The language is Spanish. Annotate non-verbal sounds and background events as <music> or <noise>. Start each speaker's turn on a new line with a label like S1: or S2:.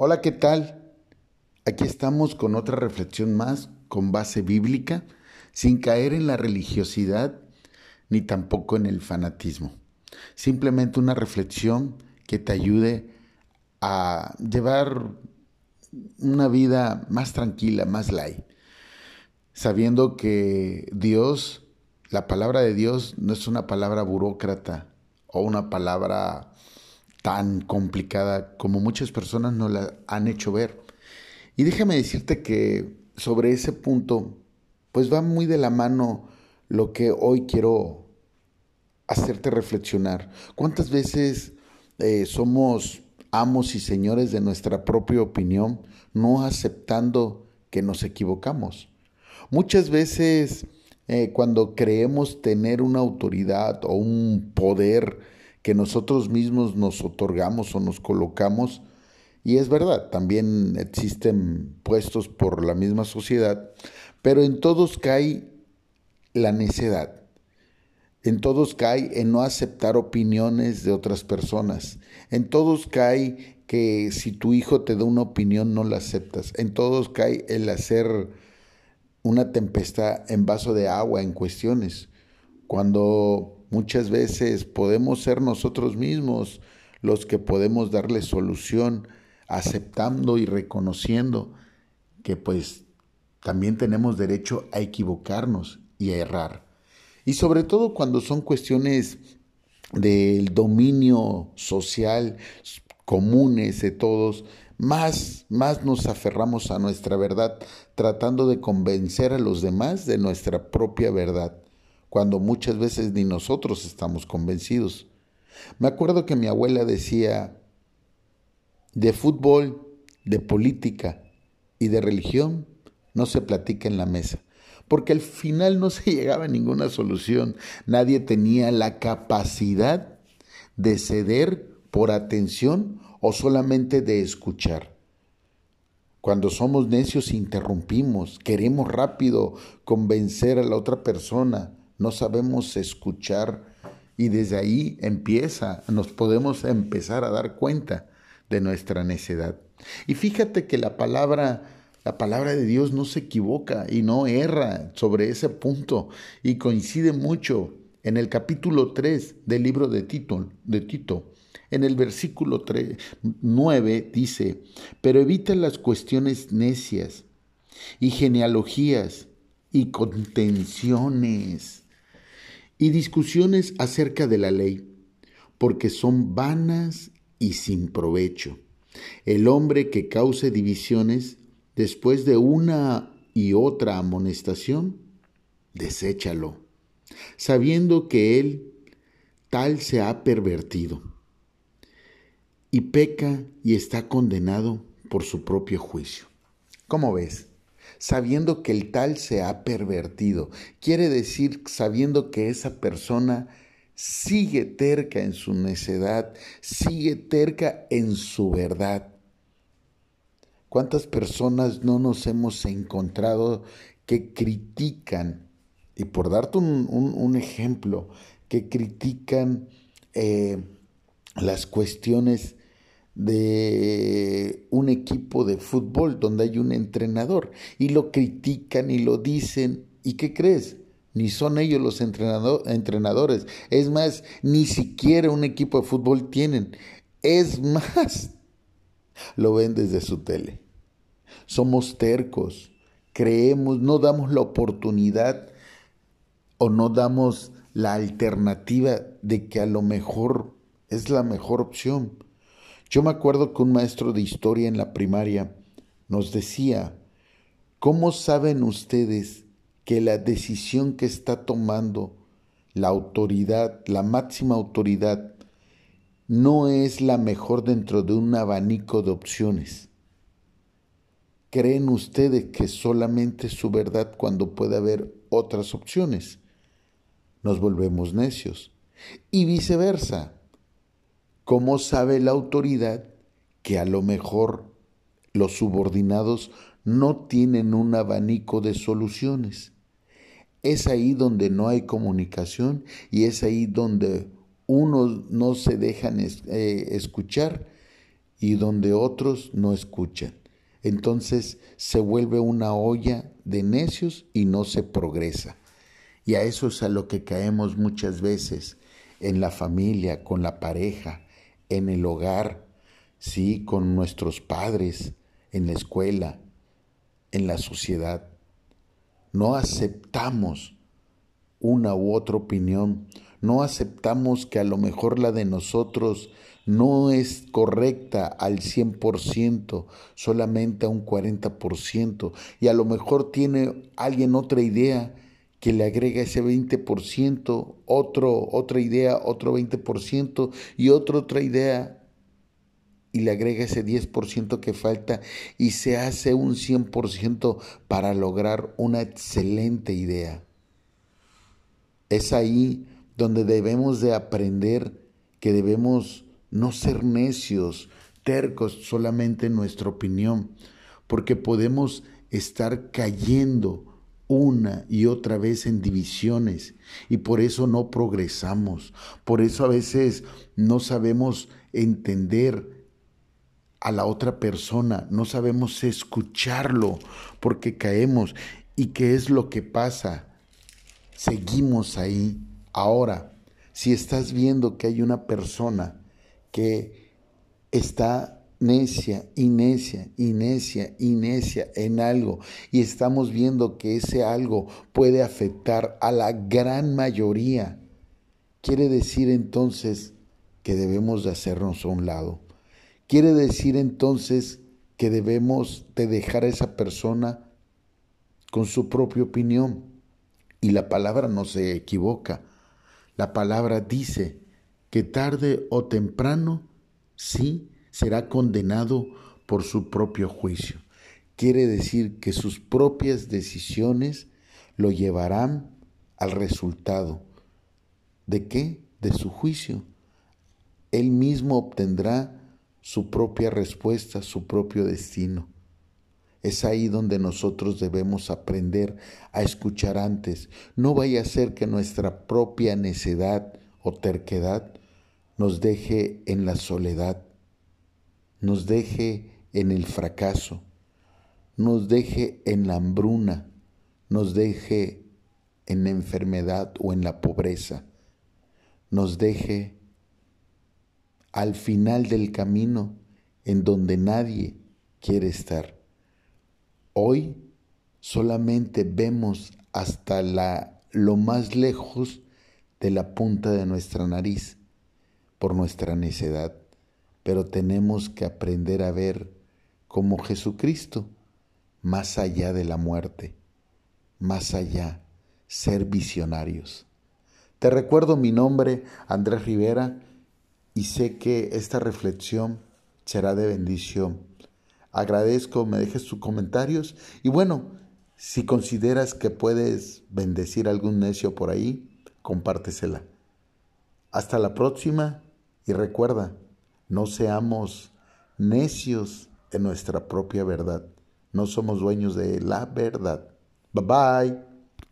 S1: Hola, ¿qué tal? Aquí estamos con otra reflexión más con base bíblica, sin caer en la religiosidad ni tampoco en el fanatismo. Simplemente una reflexión que te ayude a llevar una vida más tranquila, más light, sabiendo que Dios, la palabra de Dios no es una palabra burócrata o una palabra tan complicada como muchas personas nos la han hecho ver. Y déjame decirte que sobre ese punto, pues va muy de la mano lo que hoy quiero hacerte reflexionar. ¿Cuántas veces eh, somos amos y señores de nuestra propia opinión, no aceptando que nos equivocamos? Muchas veces eh, cuando creemos tener una autoridad o un poder, que nosotros mismos nos otorgamos o nos colocamos. Y es verdad, también existen puestos por la misma sociedad, pero en todos cae la necedad. En todos cae en no aceptar opiniones de otras personas. En todos cae que si tu hijo te da una opinión no la aceptas. En todos cae el hacer una tempestad en vaso de agua en cuestiones. Cuando Muchas veces podemos ser nosotros mismos los que podemos darle solución, aceptando y reconociendo que pues también tenemos derecho a equivocarnos y a errar. Y sobre todo cuando son cuestiones del dominio social comunes de todos, más, más nos aferramos a nuestra verdad, tratando de convencer a los demás de nuestra propia verdad cuando muchas veces ni nosotros estamos convencidos. Me acuerdo que mi abuela decía, de fútbol, de política y de religión no se platica en la mesa, porque al final no se <laughs> llegaba a ninguna solución, nadie tenía la capacidad de ceder por atención o solamente de escuchar. Cuando somos necios interrumpimos, queremos rápido convencer a la otra persona, no sabemos escuchar y desde ahí empieza, nos podemos empezar a dar cuenta de nuestra necedad. Y fíjate que la palabra la palabra de Dios no se equivoca y no erra sobre ese punto y coincide mucho en el capítulo 3 del libro de Tito, de Tito. En el versículo 3, 9 dice, pero evita las cuestiones necias y genealogías y contenciones y discusiones acerca de la ley, porque son vanas y sin provecho. El hombre que cause divisiones después de una y otra amonestación, deséchalo, sabiendo que él tal se ha pervertido y peca y está condenado por su propio juicio. ¿Cómo ves? Sabiendo que el tal se ha pervertido. Quiere decir sabiendo que esa persona sigue terca en su necedad, sigue terca en su verdad. ¿Cuántas personas no nos hemos encontrado que critican, y por darte un, ejemplo, que critican eh, las cuestiones de un equipo de fútbol donde hay un entrenador y lo critican y lo dicen. ¿Y qué crees? Ni son ellos los entrenadores. Es más, ni siquiera un equipo de fútbol tienen. Es más, <laughs> lo ven desde su tele. Somos tercos, creemos, no damos la oportunidad o no damos la alternativa de que a lo mejor es la mejor opción yo me acuerdo que un maestro de historia en la primaria nos decía, ¿cómo saben ustedes que la decisión que está tomando la autoridad, la máxima autoridad, no es la mejor dentro de un abanico de opciones? ¿Creen ustedes que solamente es su verdad cuando puede haber otras opciones? Nos volvemos necios. Y viceversa. ¿Cómo sabe la autoridad que a lo mejor los subordinados no tienen un abanico de soluciones? Es ahí donde no hay comunicación y es ahí donde unos no se dejan eh, escuchar y donde otros no escuchan. Entonces se vuelve una olla de necios y no se progresa. Y a eso es a lo que caemos muchas veces en la familia, con la pareja, en el hogar, sí, con nuestros padres, en la escuela, en la sociedad. No aceptamos una u otra opinión, no aceptamos que a lo mejor la de nosotros no es correcta al 100%, solamente a un 40%, y a lo mejor tiene alguien otra idea que le agrega ese 20%, otro, otra idea, otro 20%, y otra otra idea, y le agrega ese 10% que falta, y se hace un 100% para lograr una excelente idea. Es ahí donde debemos de aprender que debemos no ser necios, tercos solamente en nuestra opinión, porque podemos estar cayendo una y otra vez en divisiones y por eso no progresamos, por eso a veces no sabemos entender a la otra persona, no sabemos escucharlo porque caemos. ¿Y qué es lo que pasa? Seguimos ahí. Ahora, si estás viendo que hay una persona que está necia y necia y necia y necia en algo y estamos viendo que ese algo puede afectar a la gran mayoría, quiere decir entonces que debemos de hacernos a un lado. Quiere decir entonces que debemos de dejar a esa persona con su propia opinión. Y la palabra no se equivoca. La palabra dice que tarde o temprano, sí, será condenado por su propio juicio. Quiere decir que sus propias decisiones lo llevarán al resultado. ¿De qué? De su juicio. Él mismo obtendrá su propia respuesta, su propio destino. Es ahí donde nosotros debemos aprender a escuchar antes. No vaya a ser que nuestra propia necedad o terquedad nos deje en la soledad, nos deje en el fracaso, nos deje en la hambruna, nos deje en la enfermedad o en la pobreza, nos deje al final del camino en donde nadie quiere estar. Hoy solamente vemos hasta la, lo más lejos de la punta de nuestra nariz por nuestra necedad, pero tenemos que aprender a ver como Jesucristo, más allá de la muerte, más allá, ser visionarios. Te recuerdo mi nombre, Andrés Rivera, y sé que esta reflexión será de bendición. Agradezco, me dejes tus comentarios y bueno, si consideras que puedes bendecir a algún necio por ahí, compártesela. Hasta la próxima y recuerda, no seamos necios en nuestra propia verdad. No somos dueños de la verdad. Bye bye.